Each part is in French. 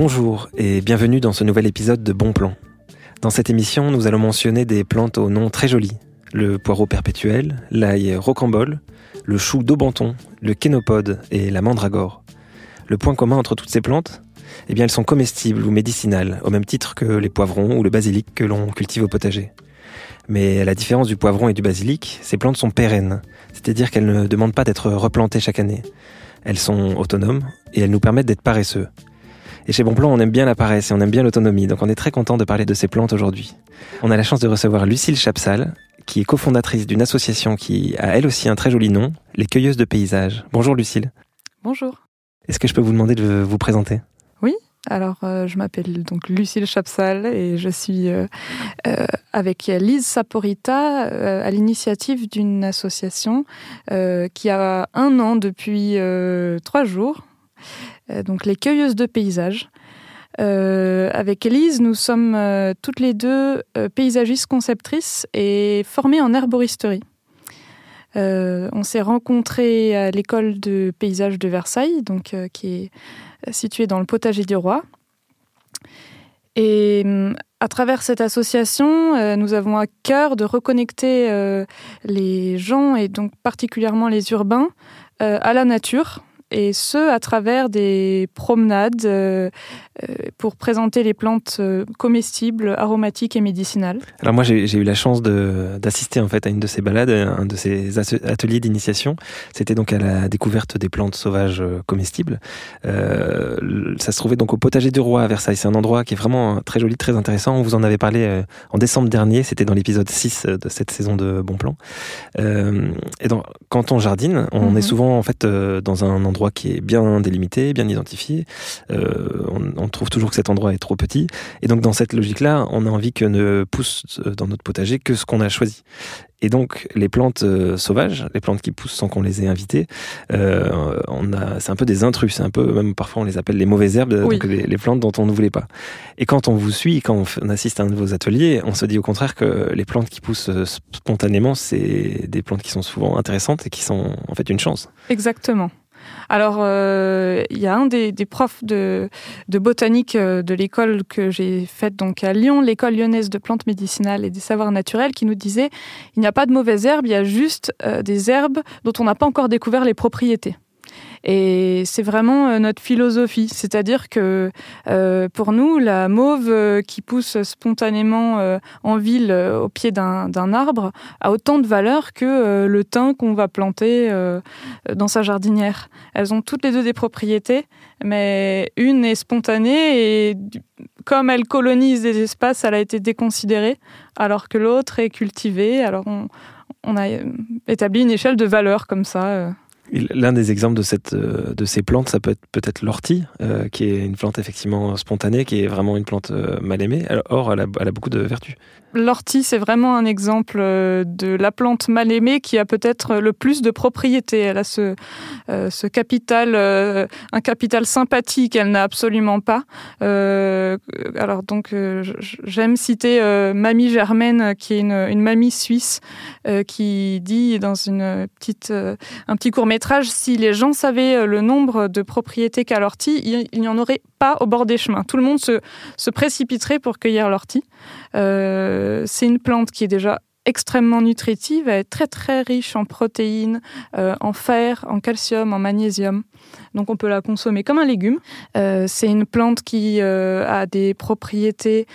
Bonjour et bienvenue dans ce nouvel épisode de Bon Plan. Dans cette émission, nous allons mentionner des plantes aux noms très jolis. Le poireau perpétuel, l'ail rocambole, le chou d'aubenton, le kénopode et la mandragore. Le point commun entre toutes ces plantes Eh bien, elles sont comestibles ou médicinales, au même titre que les poivrons ou le basilic que l'on cultive au potager. Mais à la différence du poivron et du basilic, ces plantes sont pérennes, c'est-à-dire qu'elles ne demandent pas d'être replantées chaque année. Elles sont autonomes et elles nous permettent d'être paresseux. Et chez Bonplan, on aime bien la paresse et on aime bien l'autonomie, donc on est très content de parler de ces plantes aujourd'hui. On a la chance de recevoir Lucille Chapsal, qui est cofondatrice d'une association qui a elle aussi un très joli nom, les Cueilleuses de Paysages. Bonjour Lucille. Bonjour. Est-ce que je peux vous demander de vous présenter? Oui, alors euh, je m'appelle donc Lucille Chapsal et je suis euh, euh, avec Lise Saporita à l'initiative d'une association qui a un an depuis trois jours donc les cueilleuses de paysages. Euh, avec Elise, nous sommes euh, toutes les deux paysagistes conceptrices et formées en herboristerie. on s'est rencontrés à l'école de paysage de Versailles, donc, qui est située dans le potager du roi. Et à travers cette association, nous avons à cœur de reconnecter les gens, et donc particulièrement les urbains, à la nature, et ce à travers des promenades euh, euh, pour présenter les plantes euh, comestibles, aromatiques et médicinales. Alors moi j'ai eu la chance d'assister en fait à une de ces balades, un de ces ateliers d'initiation. C'était donc à la découverte des plantes sauvages comestibles. ça se trouvait donc au potager du roi à Versailles. C'est un endroit qui est vraiment très joli, très intéressant. On vous en avait parlé en décembre dernier, c'était dans l'épisode 6 de cette saison de Bon Plan. et donc quand on jardine, on mhm. est souvent en fait dans un endroit qui est bien délimité, bien identifié. Euh, on, trouve toujours que cet endroit est trop petit. Et donc, dans cette logique-là, on a envie que ne pousse euh, dans notre potager que ce qu'on a choisi. Et donc, les plantes euh, sauvages, les plantes qui poussent sans qu'on les ait invitées, on a, c'est un peu des intrus. C'est un peu, même parfois, on les appelle les mauvaises herbes, donc les, plantes dont on ne voulait pas. Et quand on vous suit, quand on, assiste à un de vos ateliers, on se dit au contraire que les plantes qui poussent spontanément, c'est des plantes qui sont souvent intéressantes et qui sont en fait une chance. Exactement. Alors, euh, il y a un des, profs de, botanique euh, de l'école que j'ai faite donc à Lyon, l'école lyonnaise de plantes médicinales et des savoirs naturels, qui nous disait il n'y a pas de mauvaises herbes, il y a juste euh, des herbes dont on n'a pas encore découvert les propriétés. Et c'est vraiment euh, notre philosophie, c'est-à-dire que euh, pour nous, la mauve euh, qui pousse spontanément en ville au pied d'un arbre a autant de valeur que le thym qu'on va planter dans sa jardinière. Elles ont toutes les deux des propriétés, mais une est spontanée et comme elle colonise des espaces, elle a été déconsidérée, alors que l'autre est cultivée. Alors on, on, a établi une échelle de valeur comme ça. L'un des exemples de, cette, euh, de ces plantes, ça peut être peut-être l'ortie, euh, qui est une plante effectivement spontanée, qui est vraiment une plante euh, mal aimée. Or, elle a, elle a beaucoup de vertus. L'ortie, c'est vraiment un exemple de la plante mal aimée qui a peut-être le plus de propriétés. Elle a ce, ce capital, un capital sympathique qu'elle n'a absolument pas. alors donc, j'aime citer Mamie Germaine, qui est une, mamie suisse, qui dit dans une petite, un petit court si les gens savaient euh, le nombre de propriétés qu'a l'ortie, il n'y en aurait pas au bord des chemins. Tout le monde se, précipiterait pour cueillir l'ortie. Euh, c'est une plante qui est déjà extrêmement nutritive, elle est très très riche en protéines, euh, en fer, en calcium, en magnésium. Donc on peut la consommer comme un légume. c'est une plante qui a des propriétés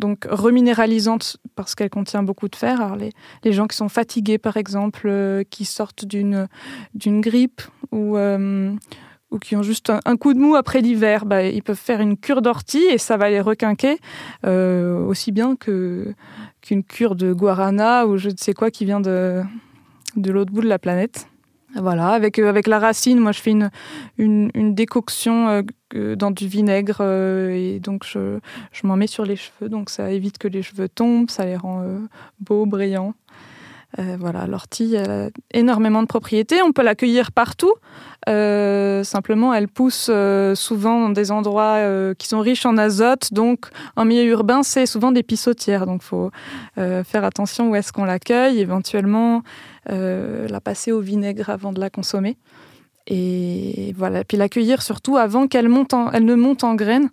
donc reminéralisante parce qu'elle contient beaucoup de fer. Les, gens qui sont fatigués, par exemple, euh, qui sortent d'une d'une grippe ou euh, ou qui ont juste un, coup de mou après l'hiver, bah, ils peuvent faire une cure d'ortie et ça va les requinquer euh, aussi bien qu'une cure de guarana ou je ne sais quoi qui vient de de l'autre bout de la planète. Voilà, avec, euh, avec la racine, moi je fais une, une, décoction euh, dans du vinaigre et donc je, je m'en mets sur les cheveux, donc ça évite que les cheveux tombent, ça les rend beaux, brillants. Voilà, l'ortie a énormément de propriétés, on peut l'accueillir partout. simplement, elle pousse souvent dans des endroits qui sont riches en azote, donc en milieu urbain, c'est souvent des pissotières, donc il faut faire attention où est-ce qu'on l'accueille, éventuellement euh, la passer au vinaigre avant de la consommer. Et voilà, puis l'accueillir surtout avant qu'elle monte elle ne monte en graines.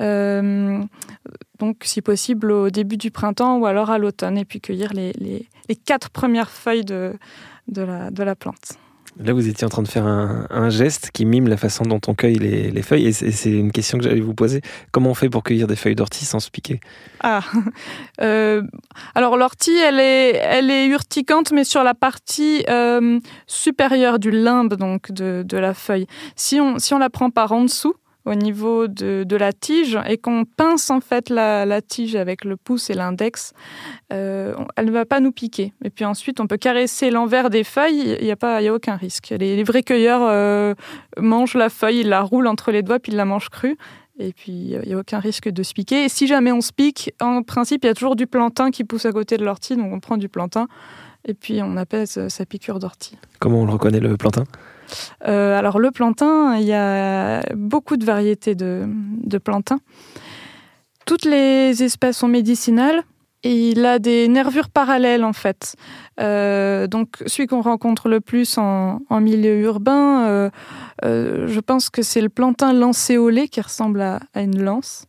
Euh, donc, si possible, au début du printemps ou alors à l'automne, et puis cueillir les, les, les quatre premières feuilles de, de, la, de la plante. Là, vous étiez en train de faire un, geste qui mime la façon dont on cueille les, feuilles. Et c'est une question que j'allais vous poser. Comment on fait pour cueillir des feuilles d'ortie sans se piquer? Ah, euh, alors l'ortie, elle est, elle est urticante, mais sur la partie euh, supérieure du limbe donc de, de, la feuille. Si on, si on la prend par en dessous, au niveau de, de la tige et qu'on pince en fait la, la, tige avec le pouce et l'index, euh, elle ne va pas nous piquer. Et puis ensuite, on peut caresser l'envers des feuilles, il n'y a, pas, y a aucun risque. Les, vrais cueilleurs euh, mangent la feuille, ils la roulent entre les doigts, puis ils la mangent crue. Et puis, il n'y a aucun risque de se piquer. Et si jamais on se pique, en principe, il y a toujours du plantain qui pousse à côté de l'ortie, donc on prend du plantain et puis on apaise sa piqûre d'ortie. Comment on le reconnaît le plantain? Euh, alors le plantain, il y a beaucoup de variétés de, plantain. Toutes les espèces sont médicinales et il a des nervures parallèles en fait. Euh, donc celui qu'on rencontre le plus en, milieu urbain, euh, je pense que c'est le plantain lancéolé qui ressemble à, une lance.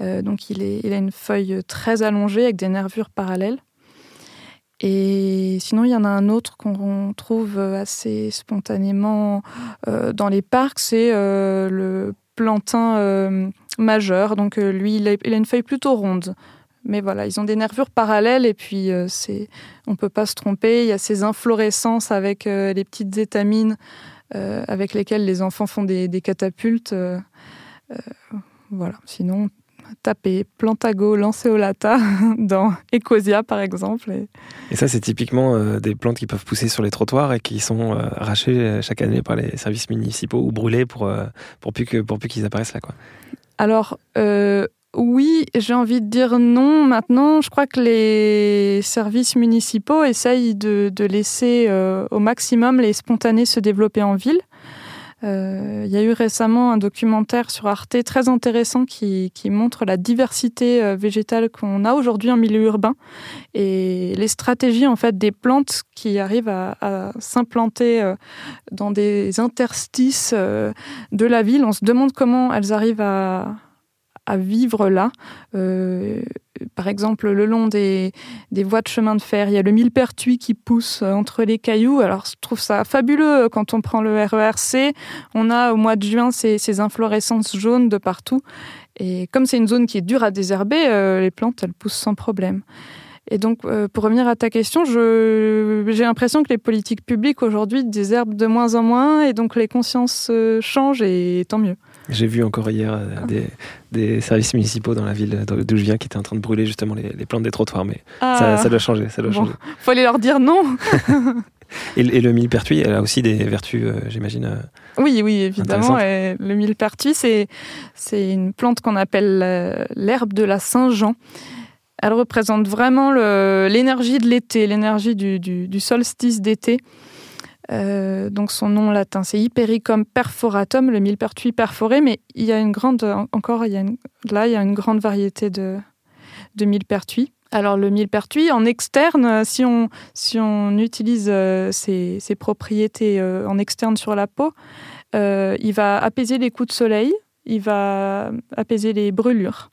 donc il, il a une feuille très allongée avec des nervures parallèles. Et sinon, il y en a un autre qu'on trouve assez spontanément euh, dans les parcs, c'est euh, le plantain euh, majeur. Donc lui, il a, une feuille plutôt ronde. Mais voilà, ils ont des nervures parallèles et puis c'est, on peut pas se tromper. Il y a ces inflorescences avec les petites étamines avec lesquelles les enfants font des catapultes. voilà. Sinon, taper Plantago lanceolata dans Ecosia par exemple. Et, ça c'est typiquement euh, des plantes qui peuvent pousser sur les trottoirs et qui sont euh, arrachées euh, chaque année par les services municipaux ou brûlées pour, pour plus que pour plus qu'ils apparaissent là quoi. Alors oui, j'ai envie de dire non. Maintenant, je crois que les services municipaux essayent de, de laisser au maximum les spontanés se développer en ville. Euh, il y a eu récemment un documentaire sur Arte très intéressant qui, montre la diversité euh, végétale qu'on a aujourd'hui en milieu urbain et les stratégies en fait des plantes qui arrivent à, s'implanter euh, dans des interstices de la ville. On se demande comment elles arrivent à, vivre là. Euh, par exemple, le long des, des, voies de chemin de fer, il y a le millepertuis qui pousse entre les cailloux. Alors, je trouve ça fabuleux quand on prend le RERC. On a au mois de juin ces, ces inflorescences jaunes de partout. Et comme c'est une zone qui est dure à désherber, euh, les plantes, elles poussent sans problème. Et donc, euh, pour revenir à ta question, j'ai l'impression que les politiques publiques aujourd'hui désherbent de moins en moins et donc les consciences changent et tant mieux. J'ai vu encore hier euh, ah. des, services municipaux dans la ville d'où je viens qui étaient en train de brûler justement les, plantes des trottoirs, mais ça, ah. doit changer. Ça doit changer. Faut aller leur dire non. et, le millepertuis, elle a aussi des vertus, euh, j'imagine. Euh, oui, oui, évidemment. Et le millepertuis, c'est c'est une plante qu'on appelle l'herbe de la Saint-Jean. Elle représente vraiment l'énergie de l'été, l'énergie du, du solstice d'été. Euh, donc son nom latin, c'est Hypericum perforatum, le millepertuis perforé, mais il y a une grande, encore, il y a là, il y a une grande variété de, de millepertuis. Alors le millepertuis, en externe, si on, si on utilise euh, ses, propriétés euh, en externe sur la peau, il va apaiser les coups de soleil, il va apaiser les brûlures.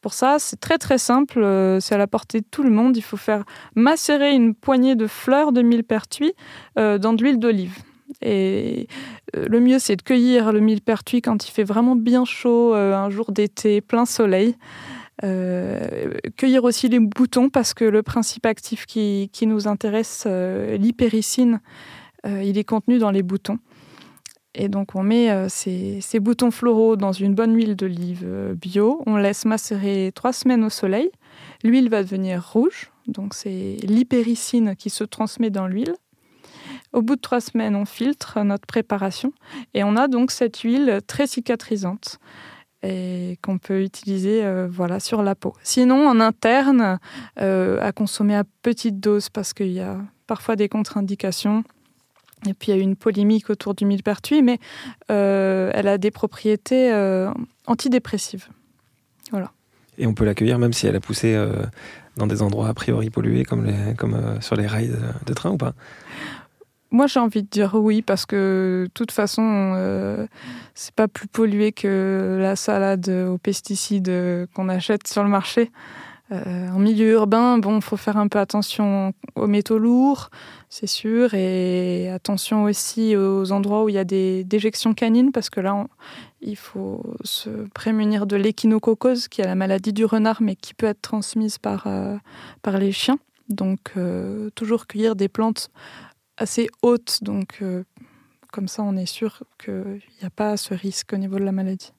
Pour ça, c'est très très simple, euh, c'est à la portée de tout le monde. Il faut faire macérer une poignée de fleurs de millepertuis euh, dans de l'huile d'olive. Et euh, le mieux, c'est de cueillir le millepertuis quand il fait vraiment bien chaud, un jour d'été, plein soleil. cueillir aussi les boutons parce que le principe actif qui, nous intéresse, l'hypéricine, il est contenu dans les boutons. Et donc on met euh, ces, boutons floraux dans une bonne huile d'olive euh, bio. On laisse macérer trois semaines au soleil. L'huile va devenir rouge, donc c'est l'hypéricine qui se transmet dans l'huile. Au bout de trois semaines, on filtre notre préparation et on a donc cette huile très cicatrisante et qu'on peut utiliser euh, voilà, sur la peau. Sinon, en interne, à consommer à petite dose parce qu'il y a parfois des contre-indications. Et puis il y a eu une polémique autour du millepertuis, mais euh, elle a des propriétés euh, antidépressives. Voilà. Et on peut l'accueillir même si elle a poussé euh, dans des endroits a priori pollués, comme, les, comme sur les rails de, train ou pas? Moi, j'ai envie de dire oui, parce que de toute façon, euh, c'est pas plus pollué que la salade aux pesticides qu'on achète sur le marché. Euh, en milieu urbain, bon, faut faire un peu attention aux métaux lourds, c'est sûr, et attention aussi aux endroits où il y a des déjections canines, parce que là, il faut se prémunir de l'échinococose, qui est la maladie du renard, mais qui peut être transmise par, euh, par les chiens. Donc, euh, toujours cueillir des plantes assez hautes. Donc, comme ça, on est sûr qu'il n'y a pas ce risque au niveau de la maladie.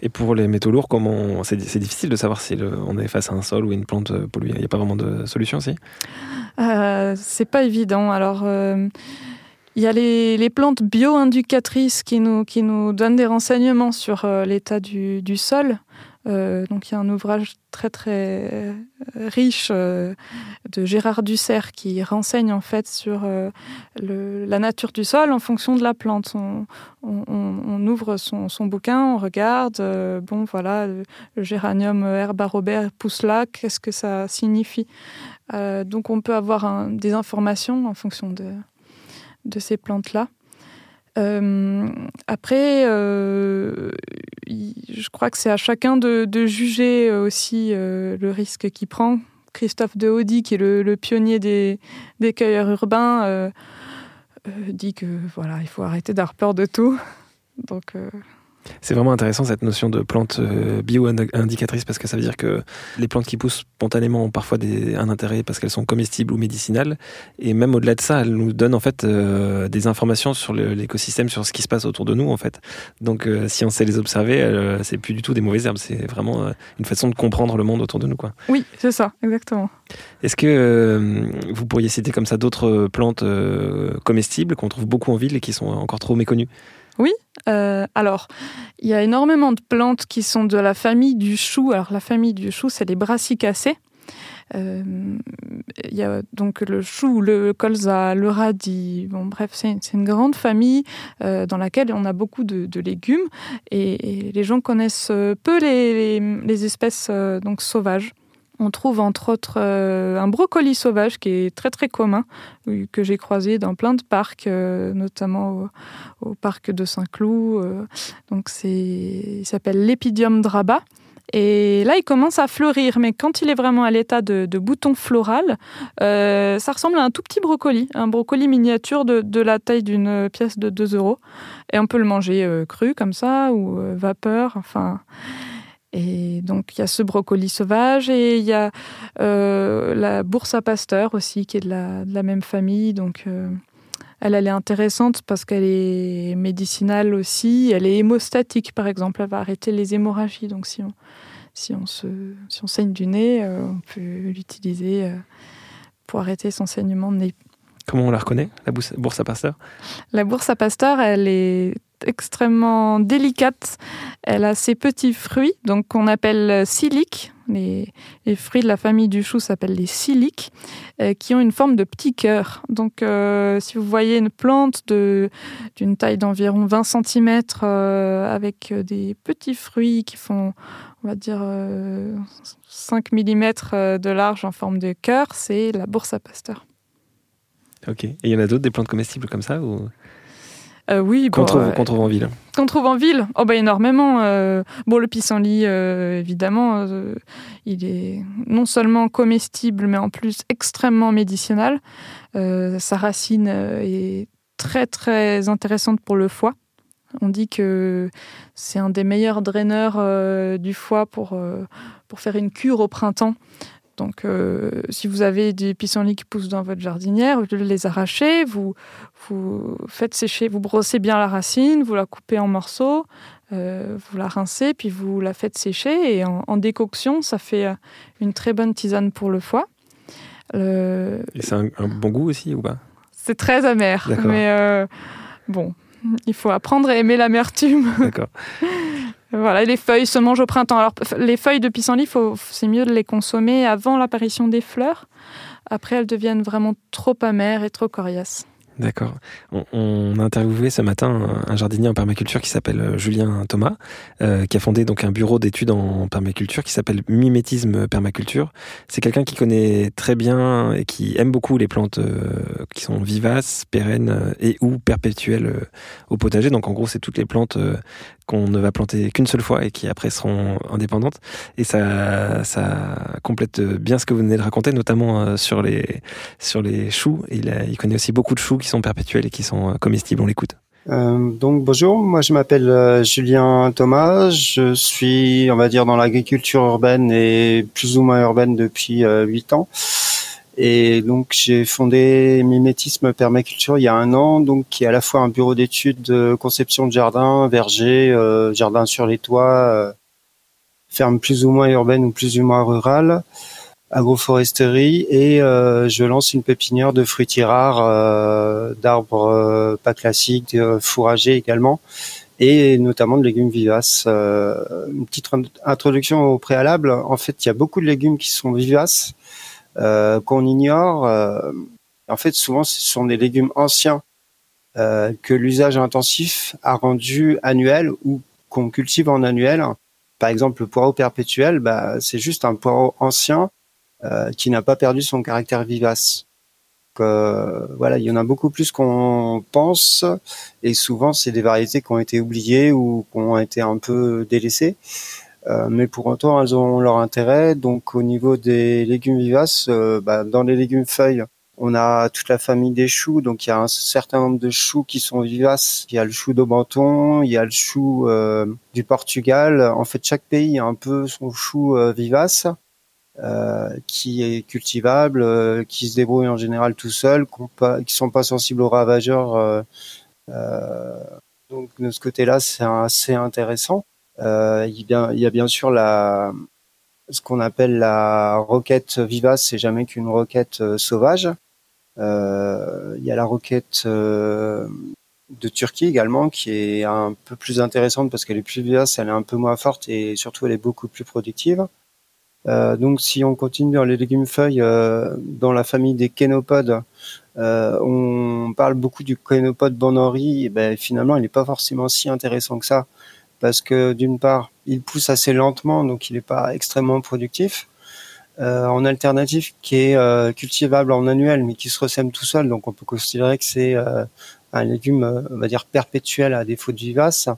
Et pour les métaux lourds, comment c'est, difficile de savoir si on est face à un sol ou une plante polluée. Il n'y a pas vraiment de solution, si? Euh, C'est pas évident. Alors. Euh, il y a les, plantes bio-indicatrices qui nous, qui nous donnent des renseignements sur l'état du, du sol. Euh, donc il y a un ouvrage très très euh, riche euh, de Gérard Dussert qui renseigne en fait sur la nature du sol en fonction de la plante. On, ouvre son, bouquin, on regarde, bon voilà, le, géranium herba Robert pousse là, qu'est-ce que ça signifie? Donc on peut avoir des informations en fonction de ces plantes-là. Euh, après, euh, je crois que c'est à chacun de, juger aussi euh, le risque qu'il prend. Christophe de Audi, qui est le, pionnier des, des, cueilleurs urbains, dit que voilà, il faut arrêter d'avoir peur de tout. Donc c'est vraiment intéressant cette notion de plante euh, bio-indicatrice parce que ça veut dire que les plantes qui poussent spontanément ont parfois des, un intérêt parce qu'elles sont comestibles ou médicinales. Et même au-delà de ça, elles nous donnent en fait euh, des informations sur l'écosystème, sur ce qui se passe autour de nous en fait. Donc euh, si on sait les observer, c'est plus du tout des mauvaises herbes, c'est vraiment une façon de comprendre le monde autour de nous. Quoi. Oui, c'est ça, exactement. Est-ce que vous pourriez citer comme ça d'autres plantes comestibles qu'on trouve beaucoup en ville et qui sont encore trop méconnues? Oui, euh, alors il y a énormément de plantes qui sont de la famille du chou. Alors la famille du chou, c'est les brassicacées. Euh, il y a donc le chou, le colza, le radis. Bon, bref, c'est une, grande famille euh, dans laquelle on a beaucoup de, légumes et, les gens connaissent peu les, espèces donc sauvages. On trouve entre autres euh, un brocoli sauvage qui est très très commun, que j'ai croisé dans plein de parcs, euh, notamment au, parc de Saint-Cloud. Euh. donc c'est, il s'appelle l'épidium draba. Et là, il commence à fleurir, mais quand il est vraiment à l'état de, bouton floral, ça ressemble à un tout petit brocoli, un brocoli miniature de, de la taille d'une pièce de 2 euros. Et on peut le manger cru comme ça, ou vapeur, enfin... Et donc, il y a ce brocoli sauvage et il y a euh, la bourse à pasteur aussi, qui est de la, même famille. Donc, euh, elle, elle est intéressante parce qu'elle est médicinale aussi. Elle est hémostatique, par exemple. Elle va arrêter les hémorragies. Donc, si on, si on, se, si on saigne du nez, euh, on peut l'utiliser pour arrêter son saignement de nez. Comment on la reconnaît, la bourse à pasteur? La bourse à pasteur, elle est extrêmement délicate. Elle a ses petits fruits, donc qu'on appelle siliques. Les, fruits de la famille du chou s'appellent les siliques, euh, qui ont une forme de petit cœur. Donc, euh, si vous voyez une plante d'une taille d'environ 20 cm euh, avec des petits fruits qui font, on va dire, 5 mm de large en forme de cœur, c'est la bourse à pasteur. Ok. Et il y en a d'autres, des plantes comestibles comme ça ou... Euh, oui, qu'on trouve, trouve, en ville. Qu'on trouve en ville Oh, bah énormément. Euh, bon, le pissenlit, euh, évidemment, il est non seulement comestible, mais en plus extrêmement médicinal. sa racine est très, très intéressante pour le foie. On dit que c'est un des meilleurs draineurs du foie pour, pour faire une cure au printemps. Donc, euh, si vous avez des pissenlits qui poussent dans votre jardinière, vous les arrachez, vous, vous faites sécher, vous brossez bien la racine, vous la coupez en morceaux, euh, vous la rincez, puis vous la faites sécher. Et en, décoction, ça fait euh, une très bonne tisane pour le foie. Et c'est un, bon goût aussi ou pas? C'est très amer, mais bon, il faut apprendre à aimer l'amertume. D'accord. Voilà, les feuilles se mangent au printemps. Alors, les feuilles de pissenlit, c'est mieux de les consommer avant l'apparition des fleurs. Après, elles deviennent vraiment trop amères et trop coriaces. D'accord. On, a interviewé ce matin un jardinier en permaculture qui s'appelle euh, Julien Thomas, euh, qui a fondé donc un bureau d'études en permaculture qui s'appelle Mimétisme Permaculture. C'est quelqu'un qui connaît très bien et qui aime beaucoup les plantes euh, qui sont vivaces, pérennes et ou perpétuelles au potager. Donc en gros, c'est toutes les plantes qu'on ne va planter qu'une seule fois et qui après seront indépendantes. Et ça, ça complète bien ce que vous venez de raconter, notamment sur les sur les choux. Il, connaît aussi beaucoup de choux qui sont perpétuels et qui sont euh, comestibles. On l'écoute. Euh, donc bonjour, moi je m'appelle euh, Julien Thomas, je suis on va dire dans l'agriculture urbaine et plus ou moins urbaine depuis huit ans. Et donc j'ai fondé Mimétisme Permaculture il y a un an, donc qui est à la fois un bureau d'études de conception de jardin, verger, jardin sur les toits, ferme plus ou moins urbaine ou plus ou moins rurale agroforesterie et euh, je lance une pépinière de fruitiers rares, euh, d'arbres euh, pas classiques, fourragers également et notamment de légumes vivaces. une petite introduction au préalable. En fait, il y a beaucoup de légumes qui sont vivaces qu'on ignore. en fait, souvent, ce sont des légumes anciens que l'usage intensif a rendu annuels ou qu'on cultive en annuel. Par exemple, le poireau perpétuel, bah, c'est juste un poireau ancien euh, qui n'a pas perdu son caractère vivace. Euh, voilà, il y en a beaucoup plus qu'on pense, et souvent c'est des variétés qui ont été oubliées ou qui ont été un peu délaissées. Euh, mais pour autant, elles ont leur intérêt. Donc, au niveau des légumes vivaces, euh, bah, dans les légumes feuilles, on a toute la famille des choux. Donc, il y a un certain nombre de choux qui sont vivaces. Il y a le chou d'Aubenton, il y a le chou euh, du Portugal. En fait, chaque pays a un peu son chou vivace. Euh, qui est cultivable, euh, qui se débrouille en général tout seul, qui sont pas sensibles aux ravageurs. Euh, euh, donc de ce côté-là, c'est assez intéressant. Il, y a, y a bien sûr la, ce qu'on appelle la roquette vivace, c'est jamais qu'une roquette sauvage. Euh, il y a la roquette euh, de Turquie également, qui est un peu plus intéressante parce qu'elle est plus vivace, elle est un peu moins forte et surtout elle est beaucoup plus productive. Euh, donc si on continue dans les légumes feuilles, euh, dans la famille des kénopodes, euh, on parle beaucoup du kénopode bon et ben, finalement il n'est pas forcément si intéressant que ça, parce que d'une part il pousse assez lentement, donc il n'est pas extrêmement productif. en alternative, qui est cultivable en annuel, mais qui se ressème tout seul, donc on peut considérer que c'est un légume, on va dire perpétuel à défaut de vivace.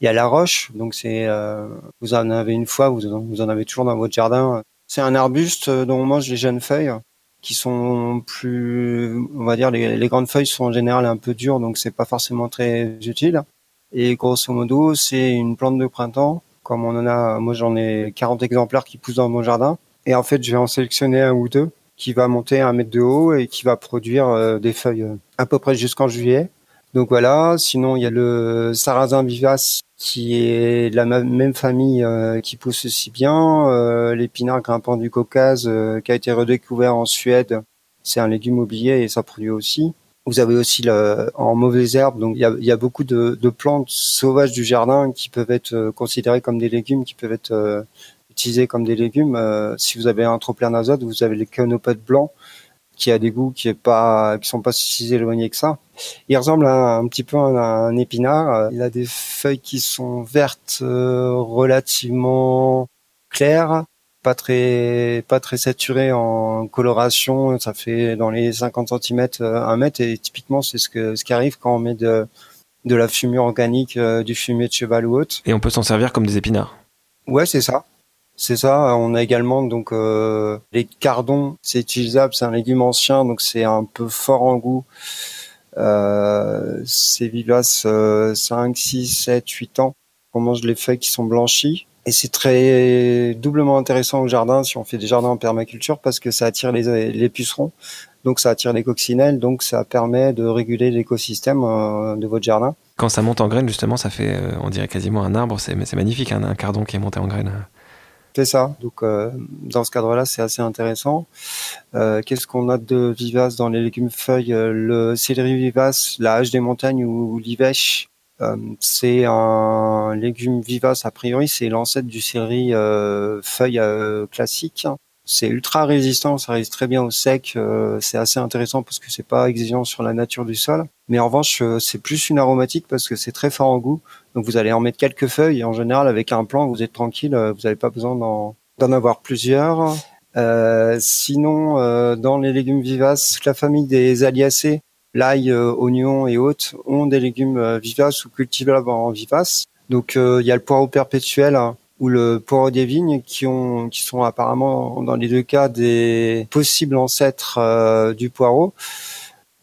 Il y a la roche, donc c'est euh, vous en avez une fois, vous en, vous en avez toujours dans votre jardin. C'est un arbuste dont on mange les jeunes feuilles qui sont plus, on va dire, les, les, grandes feuilles sont en général un peu dures, donc c'est pas forcément très utile. Et grosso modo, c'est une plante de printemps. Comme on en a, moi j'en ai 40 exemplaires qui poussent dans mon jardin. Et en fait, je vais en sélectionner un ou deux qui va monter un mètre de haut et qui va produire euh, des feuilles euh, à peu près jusqu'en juillet. Donc voilà. Sinon, il y a le sarrasin vivace qui est de la même famille euh, qui pousse aussi bien. L'épinard grimpant du Caucase qui a été redécouvert en Suède, c'est un légume oublié et ça produit aussi. Vous avez aussi le, en mauvaise herbe, donc il y a, y a, beaucoup de, de, plantes sauvages du jardin qui peuvent être considérées comme des légumes, qui peuvent être utilisées comme des légumes. si vous avez un trop plein d'azote, vous avez les conopodes blancs qui a des goûts qui est pas qui sont pas si éloignés que ça. Il ressemble à, un petit peu à un épinard. Il a des feuilles qui sont vertes, euh, relativement claires, pas très pas très saturées en coloration. Ça fait dans les 50 cm, 1 mètre et typiquement c'est ce que ce qui arrive quand on met de de la fumure organique, euh, du fumier de cheval ou autre. Et on peut s'en servir comme des épinards. Ouais, c'est ça. C'est ça. On a également donc euh, les cardons. C'est utilisable. C'est un légume ancien, donc c'est un peu fort en goût. Euh, c'est vivace euh, 5, 6, 7, 8 ans. On mange les feuilles qui sont blanchies. Et c'est très doublement intéressant au jardin si on fait des jardins en permaculture parce que ça attire les, les pucerons, donc ça attire les coccinelles, donc ça permet de réguler l'écosystème euh, de votre jardin. Quand ça monte en graines, justement, ça fait, euh, on dirait quasiment un arbre. C'est magnifique, hein, un cardon qui est monté en graines. C'est ça. Donc euh, dans ce cadre-là, c'est assez intéressant. Euh, qu'est-ce qu'on a de vivace dans les légumes feuilles Le céleri vivace, la hache des montagnes ou l'ivèche, c'est un légume vivace a priori. C'est l'ancêtre du céleri feuille classique. C'est ultra résistant, ça résiste très bien au sec. Euh, c'est assez intéressant parce que c'est pas exigeant sur la nature du sol. Mais en revanche, euh, c'est plus une aromatique parce que c'est très fort en goût. Donc vous allez en mettre quelques feuilles en général avec un plant, vous êtes tranquille, euh, vous n'avez pas besoin d'en avoir plusieurs. sinon, dans les légumes vivaces, la famille des aliacées, l'ail, oignon et autres ont des légumes vivaces ou cultivables en vivaces. Donc il y a le poireau perpétuel hein, ou le poireau des vignes qui ont qui sont apparemment dans les deux cas des possibles ancêtres euh, du poireau.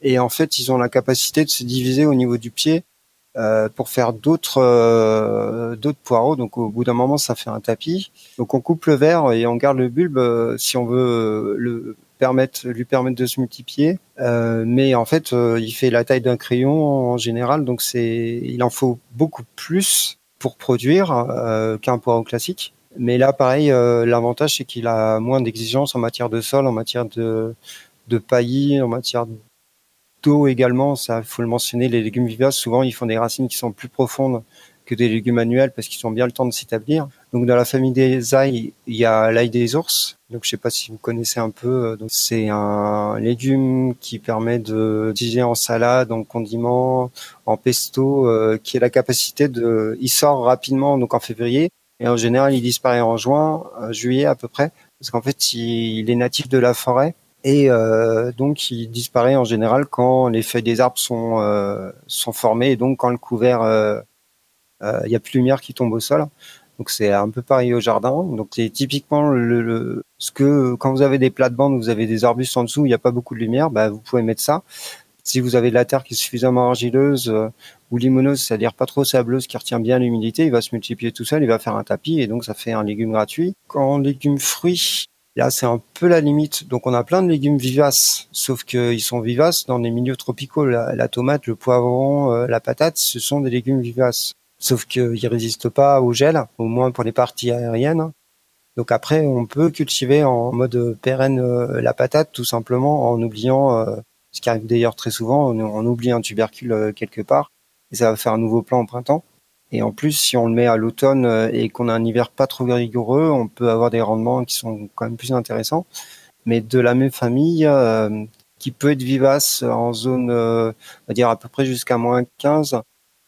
Et en fait ils ont la capacité de se diviser au niveau du pied euh, pour faire d'autres euh, d'autres poireaux. Donc au bout d'un moment ça fait un tapis. Donc on coupe le verre et on garde le bulbe euh, si on veut le permettre lui permettre de se multiplier mais en fait il fait la taille d'un crayon en général donc il en faut beaucoup plus pour produire euh, qu'un poireau classique. Mais là, pareil, euh, l'avantage c'est qu'il a moins d'exigences en matière de sol, en matière de, de paillis, en matière d'eau également. Ça, faut le mentionner. Les légumes vivaces, souvent, ils font des racines qui sont plus profondes que des légumes annuels parce qu'ils ont bien le temps de s'établir. Donc dans la famille des ails, il y a l'ail des ours. Donc je sais pas si vous connaissez un peu. Euh, donc c'est un légume qui permet de d'utiliser en salade, en condiment, en pesto, euh, qui a la capacité de. Il sort rapidement donc en février et en général il disparaît en juin, euh, juillet à peu près, parce qu'en fait il, est natif de la forêt et donc il disparaît en général quand les feuilles des arbres sont sont formées et donc quand le couvert il y a plus de lumière qui tombe au sol. Donc c'est un peu pareil au jardin. Donc c'est typiquement le, ce que quand vous avez des plates-bandes, vous avez des arbustes en dessous, il n'y a pas beaucoup de lumière, bah, vous pouvez mettre ça. Si vous avez de la terre qui est suffisamment argileuse euh, ou limoneuse, c'est-à-dire pas trop sableuse, qui retient bien l'humidité, il va se multiplier tout seul, il va faire un tapis et donc ça fait un légume gratuit. Quand légumes fruits, là c'est un peu la limite. Donc on a plein de légumes vivaces, sauf qu'ils sont vivaces dans les milieux tropicaux. La, tomate, le poivron, euh, la patate, ce sont des légumes vivaces sauf qu'ils résistent pas au gel, au moins pour les parties aériennes. Donc après, on peut cultiver en mode pérenne euh, la patate, tout simplement en oubliant, euh, ce qui arrive d'ailleurs très souvent, on, oublie un tubercule euh, quelque part, et ça va faire un nouveau plant au printemps. Et en plus, si on le met à l'automne et qu'on a un hiver pas trop rigoureux, on peut avoir des rendements qui sont quand même plus intéressants. Mais de la même famille, qui peut être vivace en zone, on va dire à peu près jusqu'à moins 15,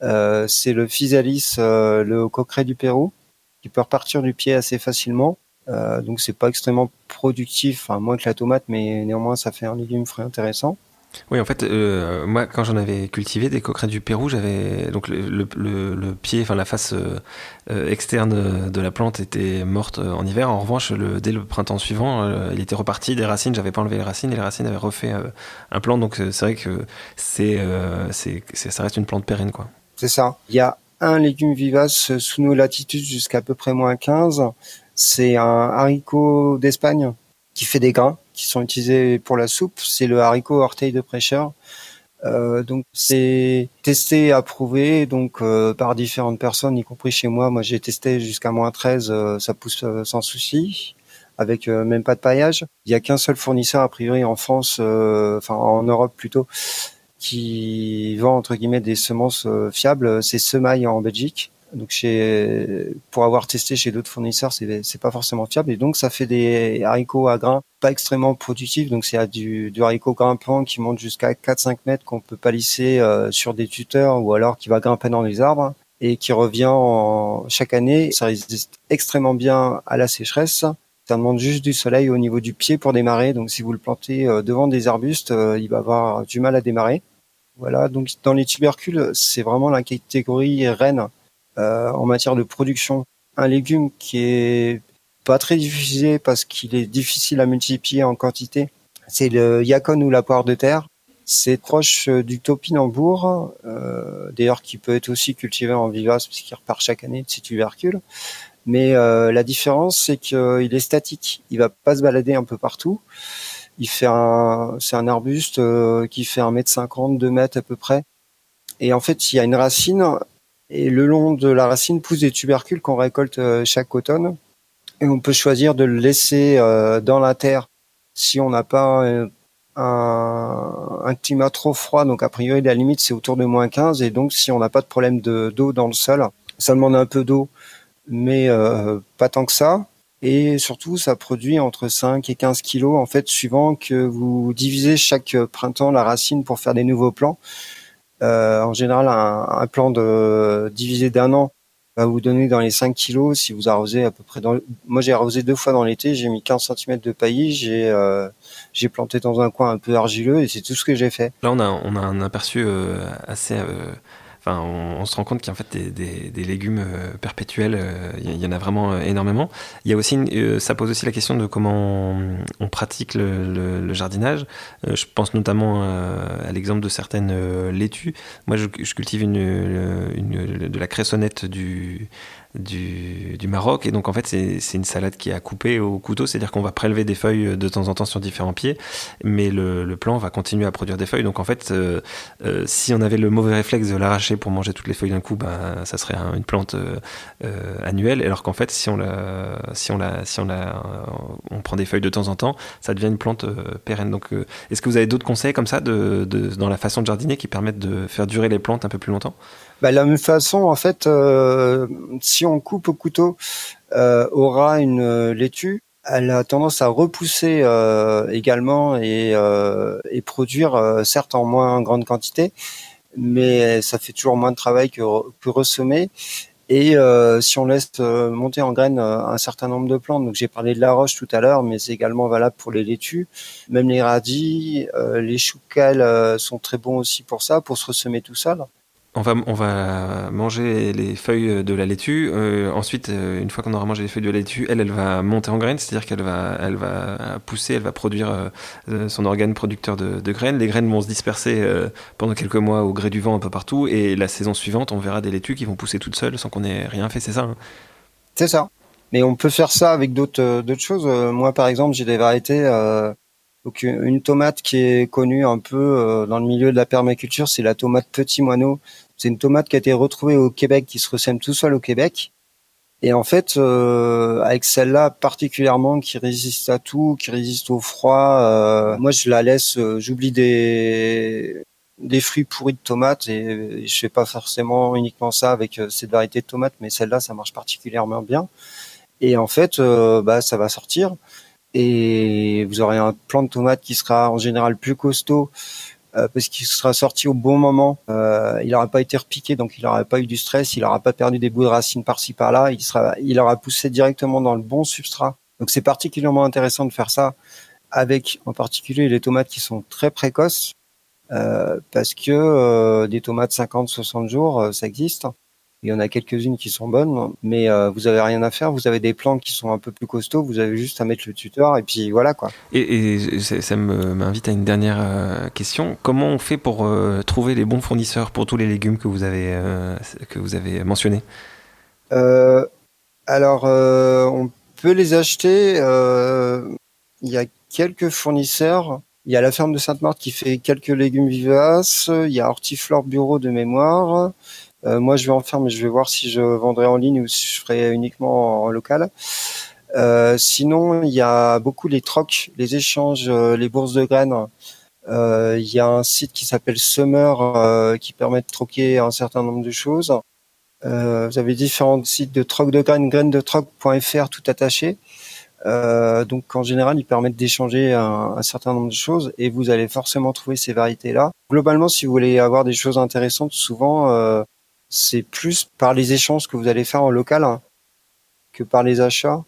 euh, c'est le physalis, euh, le coqueret du Pérou, qui peut repartir du pied assez facilement. Euh, donc c'est pas extrêmement productif, moins que la tomate, mais néanmoins ça fait un légume frais intéressant. Oui, en fait, euh, moi, quand j'en avais cultivé des coquerets du Pérou, j'avais donc le, pied, enfin la face externe de la plante était morte en hiver. En revanche, dès le printemps suivant, il était reparti des racines. J'avais pas enlevé les racines les racines avaient refait un plant. Donc c'est vrai que c'est, ça reste une plante pérenne, quoi. C'est ça. Il y a un légume vivace sous nos latitudes jusqu'à peu près moins 15. C'est un haricot d'Espagne qui fait des grains qui sont utilisés pour la soupe. C'est le haricot orteil de prêcheur. Euh, donc c'est testé, approuvé donc euh, par différentes personnes, y compris chez moi. Moi j'ai testé jusqu'à moins 13, euh, ça pousse sans souci, avec même pas de paillage. Il y a qu'un seul fournisseur a priori en France, enfin en Europe plutôt, qui vend entre guillemets des semences euh, fiables, c'est Semaille en Belgique. Donc chez, pour avoir testé chez d'autres fournisseurs, c'est c'est pas forcément fiable et donc ça fait des haricots à grains pas extrêmement productifs. Donc c'est du, haricot grimpant qui monte jusqu'à 4-5 mètres qu'on peut palisser euh, sur des tuteurs ou alors qui va grimper dans les arbres et qui revient en, chaque année. Ça résiste extrêmement bien à la sécheresse. Ça demande juste du soleil au niveau du pied pour démarrer. Donc si vous le plantez euh, devant des arbustes, euh, il va avoir du mal à démarrer. Voilà, donc dans les tubercules, c'est vraiment la catégorie reine euh, en matière de production. Un légume qui est pas très diffusé parce qu'il est difficile à multiplier en quantité, c'est le yacon ou la poire de terre. C'est proche du topinambour, euh, d'ailleurs qui peut être aussi cultivé en vivace puisqu'il repart chaque année de ses tubercules. Mais euh, la différence, c'est qu'il est statique. Il va pas se balader un peu partout. Il fait un, c'est un arbuste euh, qui fait un mètre cinquante, deux mètres à peu près. Et en fait, il y a une racine et le long de la racine poussent des tubercules qu'on récolte euh, chaque automne. Et on peut choisir de le laisser dans la terre si on n'a pas un, un, climat trop froid. Donc a priori, la limite c'est autour de moins 15. Et donc si on n'a pas de problème de d'eau dans le sol, ça demande un peu d'eau mais euh, pas tant que ça. Et surtout, ça produit entre 5 et 15 kilos, en fait, suivant que vous divisez chaque printemps la racine pour faire des nouveaux plants. Euh, en général, un, un plan de divisé d'un an va vous donner dans les 5 kilos si vous arrosez à peu près dans moi j'ai arrosé deux fois dans l'été j'ai mis 15 cm de paillis j'ai euh, j'ai planté dans un coin un peu argileux et c'est tout ce que j'ai fait là on a on a un aperçu euh, assez on, se rend compte qu'il y a en fait des, légumes euh, perpétuels, euh, il y, en a vraiment euh, énormément. Il y a aussi, ça pose aussi la question de comment on, pratique le, jardinage. je pense notamment à l'exemple de certaines laitues. Moi, je, cultive une, de la cressonnette du du, Maroc. Et donc, en fait, c'est une salade qui est à couper au couteau, c'est-à-dire qu'on va prélever des feuilles de temps en temps sur différents pieds, mais le, le plant va continuer à produire des feuilles. Donc, en fait, euh, euh, si on avait le mauvais réflexe de l'arracher pour manger toutes les feuilles d'un coup, ben, ça serait une plante euh, annuelle. Alors qu'en fait, si on la, si on la, si on la, on prend des feuilles de temps en temps, ça devient une plante pérenne. Donc, est-ce que vous avez d'autres conseils comme ça de, de, dans la façon de jardiner qui permettent de faire durer les plantes un peu plus longtemps? Bah, la même façon, en fait, euh, si on coupe au couteau, euh, aura une euh, laitue, elle a tendance à repousser euh, également et, euh, et produire, euh, certes en moins grande quantité, mais ça fait toujours moins de travail que, que ressemer. Et si on laisse monter en graines un certain nombre de plantes, donc j'ai parlé de la roche tout à l'heure, mais c'est également valable pour les laitues, même les radis, les choux sont très bons aussi pour ça, pour se ressemer tout seul on va, on va manger les feuilles de la laitue. Euh, ensuite, euh, une fois qu'on aura mangé les feuilles de la laitue, elle, elle va monter en graines, c'est-à-dire qu'elle va, elle va pousser, elle va produire euh, son organe producteur de, graines. Les graines vont se disperser pendant quelques mois au gré du vent un peu partout, et la saison suivante, on verra des laitues qui vont pousser toutes seules sans qu'on ait rien fait, c'est ça hein? C'est ça. Mais on peut faire ça avec d'autres choses. Moi, par exemple, j'ai des variétés. Donc une tomate qui est connue un peu dans le milieu de la permaculture, c'est la tomate petit moineau. C'est une tomate qui a été retrouvée au Québec, qui se ressème tout seul au Québec. Et en fait, euh, avec celle-là particulièrement, qui résiste à tout, qui résiste au froid, euh, moi je la laisse, euh, j'oublie des des fruits pourris de tomates et, je fais pas forcément uniquement ça avec cette variété de tomates, mais celle-là ça marche particulièrement bien. Et en fait, bah ça va sortir et vous aurez un plant de tomates qui sera en général plus costaud euh, parce qu'il sera sorti au bon moment. Euh, il n'aura pas été repiqué, donc il n'aura pas eu du stress, il n'aura pas perdu des bouts de racines par-ci par-là. Il sera, il aura poussé directement dans le bon substrat. Donc c'est particulièrement intéressant de faire ça avec, en particulier, les tomates qui sont très précoces, euh, parce que des tomates 50-60 jours, ça existe. Il y en a quelques-unes qui sont bonnes, mais euh, vous avez rien à faire. Vous avez des plantes qui sont un peu plus costauds. Vous avez juste à mettre le tuteur et puis voilà quoi. Et, ça m'invite à une dernière euh, question. Comment on fait pour euh, trouver les bons fournisseurs pour tous les légumes que vous avez que vous avez mentionnés? Alors, on peut les acheter. Il y a quelques fournisseurs. Il y a la ferme de Sainte-Marthe qui fait quelques légumes vivaces. Il y a Hortiflore Bureau de mémoire. Euh, moi, je vais en faire, mais je vais voir si je vendrai en ligne ou si je ferai uniquement en, local. Euh, sinon, il y a beaucoup les trocs, les échanges, euh, les bourses de graines. il y a un site qui s'appelle Summer qui permet de troquer un certain nombre de choses. vous avez différents sites de troc de graines, graines de troc.fr tout attaché. donc en général, ils permettent d'échanger un, un, certain nombre de choses et vous allez forcément trouver ces variétés-là. Globalement, si vous voulez avoir des choses intéressantes, souvent c'est plus par les échanges que vous allez faire en local hein, que par les achats?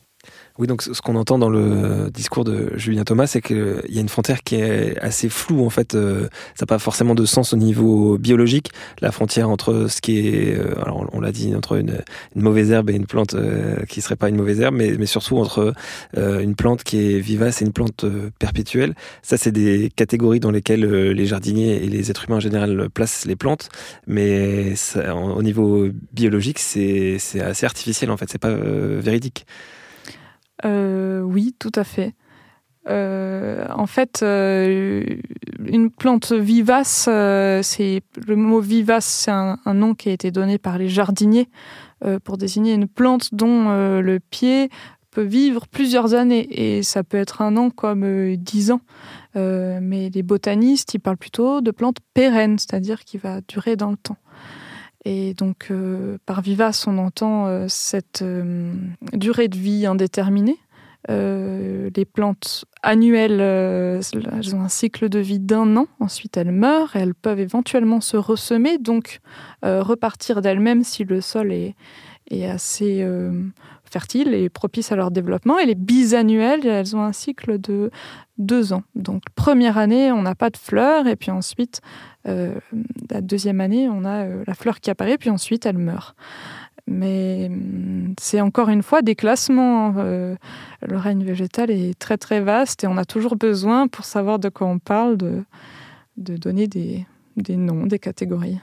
Oui, donc ce qu'on entend dans le discours de Julien Thomas, c'est qu'il y a une frontière qui est assez floue en fait. Euh, ça n'a pas forcément de sens au niveau biologique. La frontière entre ce qui est, euh, alors on l'a dit, entre une, mauvaise herbe et une plante euh, qui serait pas une mauvaise herbe, mais surtout entre une plante qui est vivace et une plante perpétuelle. Ça, c'est des catégories dans lesquelles les jardiniers et les êtres humains en général placent les plantes, mais au niveau biologique, c'est assez artificiel en fait. C'est pas véridique. Euh, oui, tout à fait. Euh, en fait, euh, une plante vivace, c'est le mot vivace, c'est un, nom qui a été donné par les jardiniers pour désigner une plante dont le pied peut vivre plusieurs années et ça peut être un an comme dix ans. mais les botanistes, ils parlent plutôt de plantes pérennes, c'est-à-dire qui va durer dans le temps. Et donc, par vivace, on entend cette durée de vie indéterminée. les plantes annuelles, elles ont un cycle de vie d'un an. Ensuite, elles meurent et elles peuvent éventuellement se ressemer, donc repartir d'elles-mêmes si le sol est, est assez fertiles et propices à leur développement. Et les bisannuelles, elles ont un cycle de deux ans. Donc, première année, on n'a pas de fleurs, et puis ensuite, euh, la deuxième année, on a euh, la fleur qui apparaît, puis ensuite, elle meurt. Mais hum, c'est encore une fois des classements. Euh, le règne végétal est très très vaste et on a toujours besoin, pour savoir de quoi on parle, de, donner des noms, des catégories.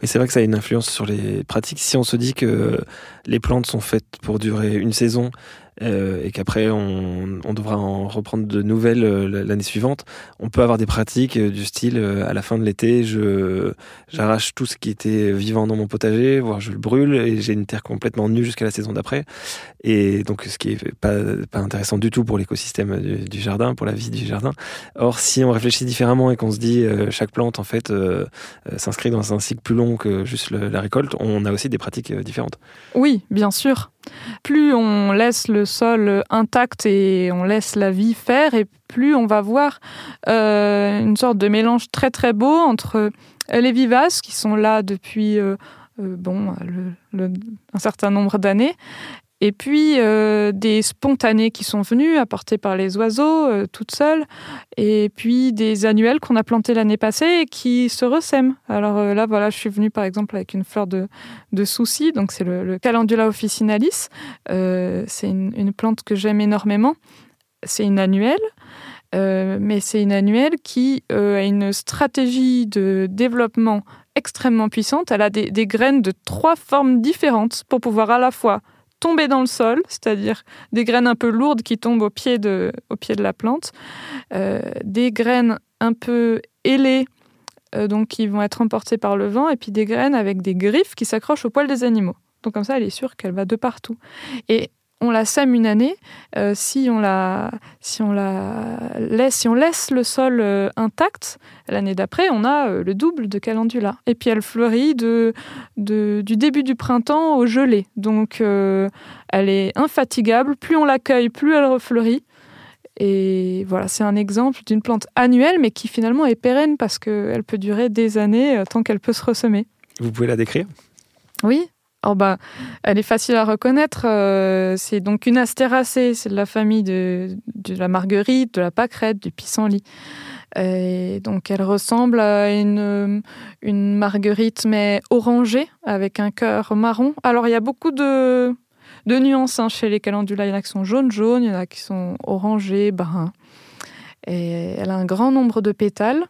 Mais c'est vrai que ça a une influence sur les pratiques. Si on se dit que les plantes sont faites pour durer une saison euh, et qu'après on, on, devra en reprendre de nouvelles euh, l'année suivante, on peut avoir des pratiques euh, du style à la fin de l'été, je j'arrache tout ce qui était vivant dans mon potager, voire je le brûle et j'ai une terre complètement nue jusqu'à la saison d'après. Et donc ce qui est pas pas intéressant du tout pour l'écosystème du, jardin, pour la vie du jardin. Or si on réfléchit différemment et qu'on se dit chaque plante en fait s'inscrit dans un cycle plus long que juste la récolte, on a aussi des pratiques différentes. Oui, bien sûr. Plus on laisse le sol intact et on laisse la vie faire, et plus on va voir euh, une sorte de mélange très très beau entre les vivaces qui sont là depuis euh, euh, un certain nombre d'années et puis euh, des spontanés qui sont venus, apportés par les oiseaux, euh, toutes seules. Et puis des annuels qu'on a plantés l'année passée et qui se ressèment. Alors euh, là, voilà, je suis venue par exemple avec une fleur de, de souci. Donc c'est le, Calendula officinalis. c'est une, plante que j'aime énormément. C'est une annuelle. mais c'est une annuelle qui a une stratégie de développement extrêmement puissante. Elle a des graines de trois formes différentes pour pouvoir à la fois tomber dans le sol, c'est-à-dire des graines un peu lourdes qui tombent au pied de, la plante, euh, des graines un peu ailées, euh, donc qui vont être emportées par le vent, et puis des graines avec des griffes qui s'accrochent au poil des animaux. Donc comme ça, elle est sûre qu'elle va de partout. On la sème une année, euh, si, on la, si, on la laisse, si on laisse le sol euh, intact, l'année d'après, on a euh, le double de calendula. Et puis elle fleurit de, de, du début du printemps au gelé. Donc elle est infatigable. Plus on l'accueille, plus elle refleurit. Et voilà, c'est un exemple d'une plante annuelle, mais qui finalement est pérenne parce qu'elle peut durer des années tant qu'elle peut se ressemer. Vous pouvez la décrire? Oui, Oh bah, elle est facile à reconnaître. Euh, c'est donc une astéracée, c'est de la famille de, la marguerite, de la pâquerette, du pissenlit. Et donc elle ressemble à une, marguerite mais orangée avec un cœur marron. Alors il y a beaucoup de, nuances hein, chez les calendulas. Il y en a qui sont jaunes jaunes, il y en a qui sont orangés, bruns. Elle a un grand nombre de pétales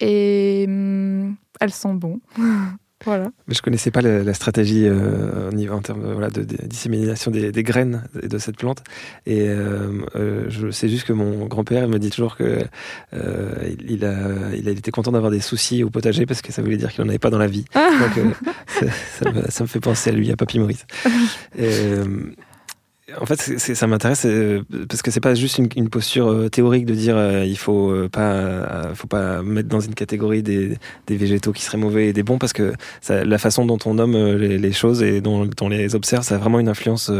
et hum, elles sont bon. Voilà. Mais je connaissais pas la, stratégie euh, en termes voilà, de, dissémination des, graines de cette plante. Et euh, euh, je sais juste que mon grand-père me dit toujours que il, a, il a été content d'avoir des soucis au potager parce que ça voulait dire qu'il n'en avait pas dans la vie. Ah. Donc ça, me, ça, me, fait penser à lui, à Papy Maurice. Et, en fait, ça m'intéresse euh, parce que c'est pas juste une, posture euh, théorique de dire euh, il faut pas, faut pas mettre dans une catégorie des, végétaux qui seraient mauvais et des bons parce que la façon dont on nomme les, choses et dont, on les observe, ça a vraiment une influence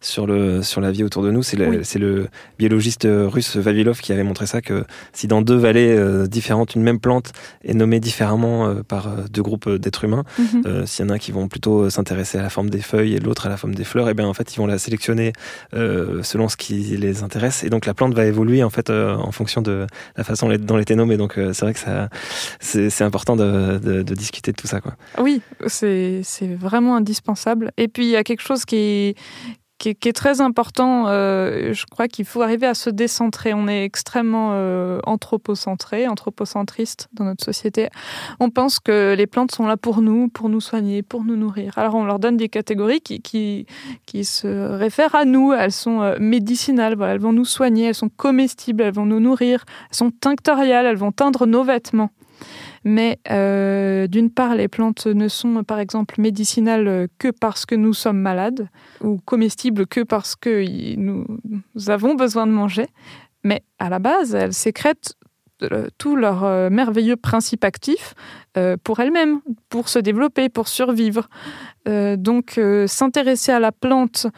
sur le sur la vie autour de nous. C'est le, le, biologiste russe Vavilov qui avait montré ça que si dans deux vallées différentes, une même plante est nommée différemment par deux groupes d'êtres humains, mhm. s'il y en a qui vont plutôt s'intéresser à la forme des feuilles et l'autre à la forme des fleurs, et eh bien en fait ils vont la sélectionner euh, selon ce qui les intéresse. Et donc la plante va évoluer en fait euh, en fonction de la façon dont elle est nommée. Donc euh, c'est vrai que ça, c'est, important de, discuter de tout ça. Quoi. Oui, c'est vraiment indispensable. Et puis il y a quelque chose qui, qui est, très important. Euh, je crois qu'il faut arriver à se décentrer. On est extrêmement euh, anthropocentré, anthropocentriste dans notre société. On pense que les plantes sont là pour nous, pour nous soigner, pour nous nourrir. Alors on leur donne des catégories qui, qui, qui se réfèrent à nous. Elles sont euh, médicinales, voilà, elles vont nous soigner, elles sont comestibles, elles vont nous nourrir, elles sont tinctoriales, elles vont teindre nos vêtements. Mais euh, d'une part, les plantes ne sont par exemple médicinales que parce que nous sommes malades ou comestibles que parce que nous avons besoin de manger. Mais à la base, elles sécrètent tout leur merveilleux principe actif pour elles-mêmes, pour se développer, pour survivre. donc s'intéresser à la plante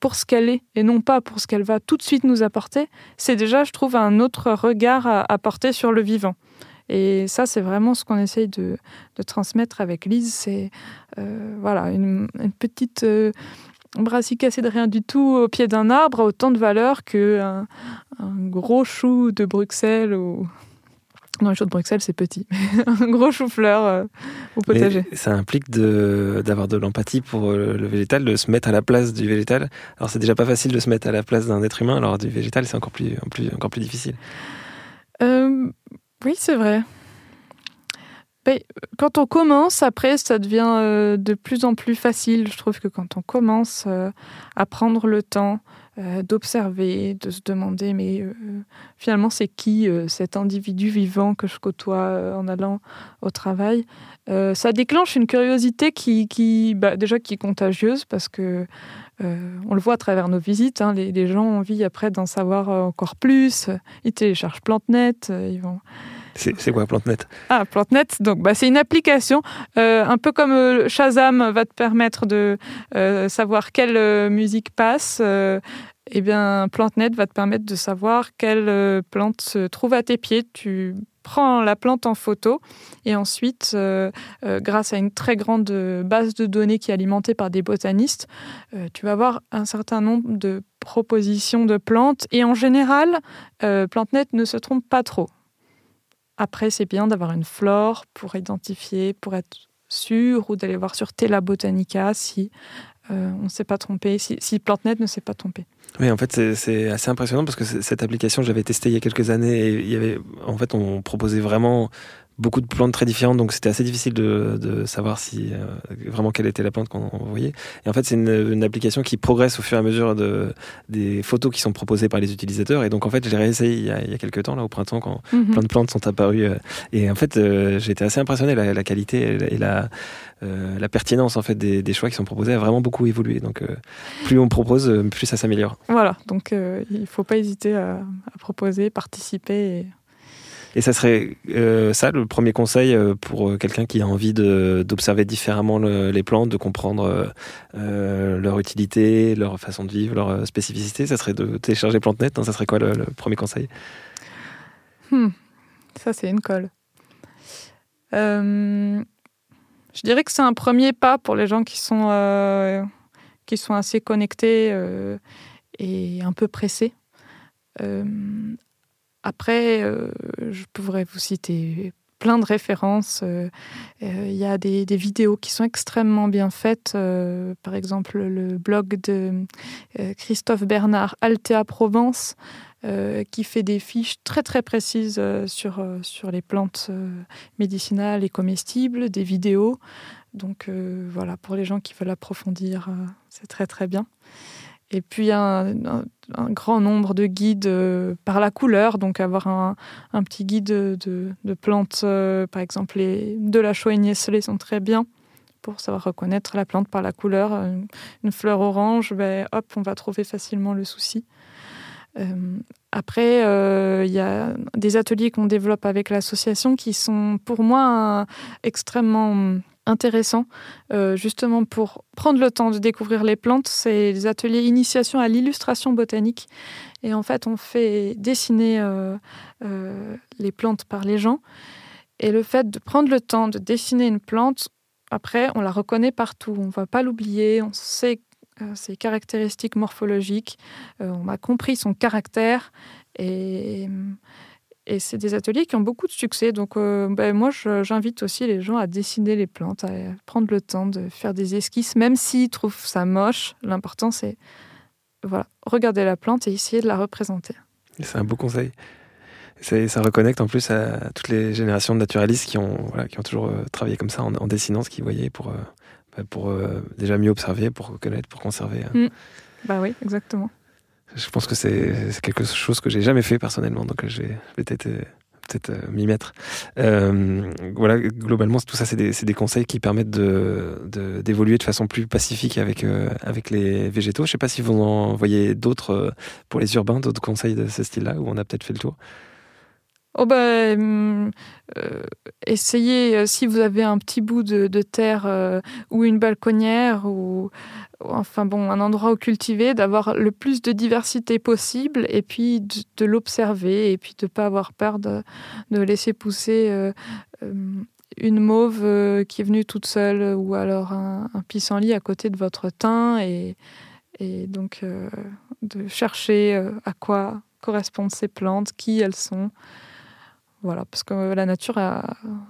pour ce qu'elle est et non pas pour ce qu'elle va tout de suite nous apporter, c'est déjà, je trouve, un autre regard à porter sur le vivant. Et ça, c'est vraiment ce qu'on essaye de, transmettre avec Lise. C'est euh, voilà, une, petite euh, brassicacée de rien du tout au pied d'un arbre a autant de valeur qu'un un gros chou de Bruxelles ou. Non, le chou de Bruxelles, c'est petit. un gros chou-fleur euh, au potager. ça implique d'avoir de, l'empathie pour euh, le végétal, de se mettre à la place du végétal. Alors, c'est déjà pas facile de se mettre à la place d'un être humain, alors du végétal, c'est encore plus, plus, encore plus difficile. Oui, c'est vrai. quand on commence, après, ça devient euh, de plus en plus facile. Je trouve que quand on commence euh, à prendre le temps euh, d'observer, de se demander, mais finalement, c'est qui cet individu vivant que je côtoie en allant au travail? Ça déclenche une curiosité qui, qui bah, déjà, qui est contagieuse parce que on le voit à travers nos visites. Hein, les, gens ont envie après d'en savoir encore plus. Ils téléchargent PlanteNet, ils vont c'est quoi PlanteNet Ah, PlanteNet, bah, c'est une application, euh, un peu comme euh, Shazam va te permettre de euh, savoir quelle musique passe. eh bien, PlanteNet va te permettre de savoir quelle plante se trouve à tes pieds. Tu prends la plante en photo et ensuite, grâce à une très grande base de données qui est alimentée par des botanistes, tu vas avoir un certain nombre de propositions de plantes et en général, PlanteNet ne se trompe pas trop. Après, c'est bien d'avoir une flore pour identifier, pour être sûr, ou d'aller voir sur Tela Botanica si euh, on ne s'est pas trompé, si, PlanteNet ne s'est pas trompé. Oui, en fait, c'est assez impressionnant parce que cette application, j'avais testé il y a quelques années et en fait, on proposait vraiment beaucoup de plantes très différentes, donc c'était assez difficile de, de savoir si euh, vraiment quelle était la plante qu'on voyait. Et en fait, c'est une, une, application qui progresse au fur et à mesure de, des photos qui sont proposées par les utilisateurs. Et donc, en fait, je l'ai réessayé il y, a, il y a quelques temps, là, au printemps, quand mhm. plein de plantes sont apparues. Euh, et en fait, euh, j'ai été assez impressionné. La, la qualité et la, la pertinence en fait des, des, choix qui sont proposés a vraiment beaucoup évolué. Donc, plus on propose, plus ça s'améliore. Voilà. Donc, il ne faut pas hésiter à, à proposer, participer. Et... Et ça serait euh, ça le premier conseil euh, pour euh, quelqu'un qui a envie d'observer différemment les plantes, de comprendre leur utilité, leur façon de vivre, leur spécificité. Ça serait de télécharger PlanteNet. Non, ça serait quoi le, premier conseil? Hmm. Ça, c'est une colle. je dirais que c'est un premier pas pour les gens qui sont, qui sont assez connectés et un peu pressés. Après, euh, je pourrais vous citer plein de références. Euh, euh, il y a des, vidéos qui sont extrêmement bien faites. par exemple, le blog de Christophe Bernard, Altea Provence, qui fait des fiches très très précises sur, sur les plantes médicinales et comestibles, des vidéos. Donc voilà, pour les gens qui veulent approfondir, c'est très très bien. Et puis un, un, grand nombre de guides euh, par la couleur, donc avoir un, un petit guide de, de, plantes, euh, par exemple les de la chaux sont très bien pour savoir reconnaître la plante par la couleur. Une, fleur orange, ben, hop, on va trouver facilement le souci. Euh, après, il y a des ateliers qu'on développe avec l'association qui sont pour moi extrêmement intéressant euh, justement pour prendre le temps de découvrir les plantes. C'est des ateliers initiation à l'illustration botanique. Et en fait, on fait dessiner euh, euh, les plantes par les gens. Et le fait de prendre le temps de dessiner une plante, après, on la reconnaît partout. On ne va pas l'oublier. On sait ses caractéristiques morphologiques. on a compris son caractère. Et c'est des ateliers qui ont beaucoup de succès. Donc, euh, ben, moi, j'invite aussi les gens à dessiner les plantes, à prendre le temps de faire des esquisses, même s'ils trouvent ça moche. L'important, c'est voilà, regarder la plante et essayer de la représenter. C'est un beau conseil. Ça reconnecte en plus à toutes les générations de naturalistes qui ont, voilà, qui ont toujours euh, travaillé comme ça en, dessinant ce qu'ils voyaient pour, euh, ben, pour déjà mieux observer, pour reconnaître, pour conserver. Mmh. Bah oui, exactement. Je pense que c'est quelque chose que j'ai jamais fait personnellement, donc je vais peut-être peut-être euh, m'y mettre. Euh, voilà, globalement, tout ça, c'est des, conseils qui permettent d'évoluer de, façon plus pacifique avec, euh, les végétaux. Je ne sais pas si vous en voyez d'autres pour les urbains, d'autres conseils de ce style-là, où on a peut-être fait le tour? Oh euh, essayez, euh, si vous avez un petit bout de, terre euh, ou une balconnière ou, enfin bon, un endroit où cultiver, d'avoir le plus de diversité possible et puis de, l'observer et puis de ne pas avoir peur de, laisser pousser une mauve qui est venue toute seule ou alors un, pissenlit à côté de votre thym et, donc de chercher à quoi correspondent ces plantes, qui elles sont. Voilà, parce que la nature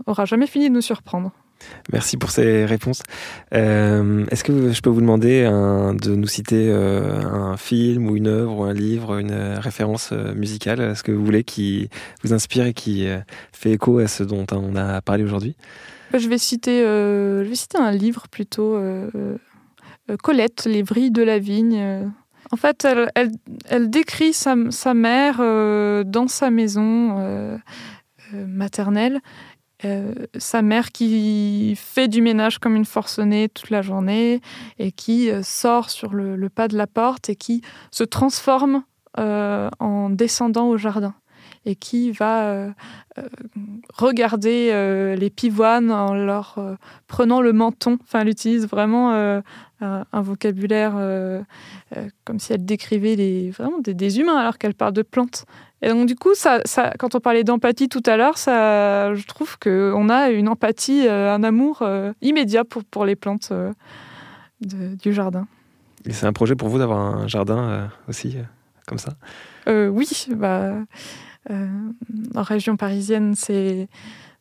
aura jamais fini de nous surprendre. Merci pour ces réponses. Euh, est-ce que je peux vous demander de nous citer euh, un film ou une œuvre ou un livre, une référence euh, musicale, ce que vous voulez, qui vous inspire et qui fait écho à ce dont on a parlé aujourd'hui? Je vais citer, je vais citer un livre plutôt. Colette, Les vrilles de la vigne. En fait, elle, décrit sa, mère dans sa maison maternelle. Euh, sa mère qui fait du ménage comme une forcenée toute la journée et qui euh, sort sur le, pas de la porte et qui se transforme en descendant au jardin et qui va regarder les pivoines en leur prenant le menton. Enfin, elle utilise vraiment un, vocabulaire comme si elle décrivait les, vraiment des, des humains alors qu'elle parle de plantes. Et donc, du coup, ça, ça, quand on parlait d'empathie tout à l'heure, ça, je trouve qu'on a une empathie, euh, un amour euh, immédiat pour, pour les plantes euh, du jardin. Et c'est un projet pour vous d'avoir un jardin aussi, comme ça? Oui, bah, en région parisienne, c'est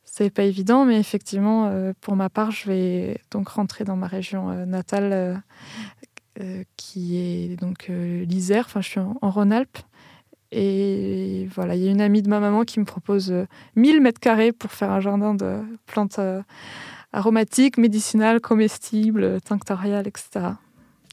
c'est pas évident, mais effectivement, pour ma part, je vais donc rentrer dans ma région natale, qui est donc l'Isère. Enfin, je suis en Rhône-Alpes. Et voilà, il y a une amie de ma maman qui me propose 1000 euh, mètres carrés pour faire un jardin de plantes euh, aromatiques, médicinales, comestibles, tinctoriales, etc.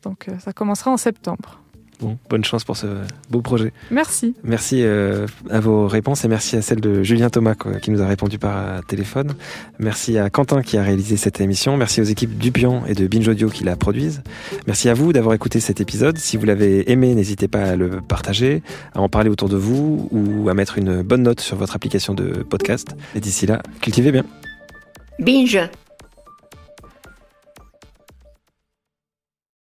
Donc euh, ça commencera en septembre. Bon, bonne chance pour ce beau projet. Merci. Merci euh, à vos réponses et merci à celle de Julien Thomas qui nous a répondu par euh, téléphone. Merci à Quentin qui a réalisé cette émission. Merci aux équipes Dupion et de Binge Audio qui la produisent. Merci à vous d'avoir écouté cet épisode. Si vous l'avez aimé, n'hésitez pas à le partager, à en parler autour de vous ou à mettre une bonne note sur votre application de podcast. Et d'ici là, cultivez bien. Binge